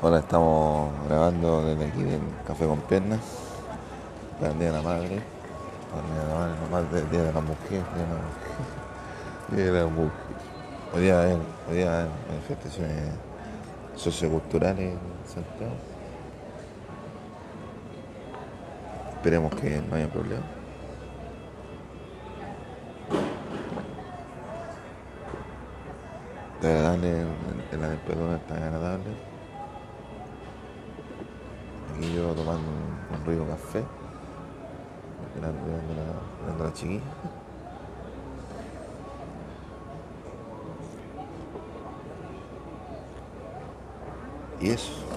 Ahora estamos grabando desde aquí del Café con Piernas para el Día de la Madre. Para el Día de la Madre, no más del Día de la Mujer. Día de la Mujer. Día de la Mujer. Hoy día hay, hoy manifestaciones socioculturales en Santiago. Esperemos que no haya problema. De agradable, la temperatura está agradable. Aquí yo tomando un, un rico café, mirando, mirando la, mirando la chiquilla. Y eso.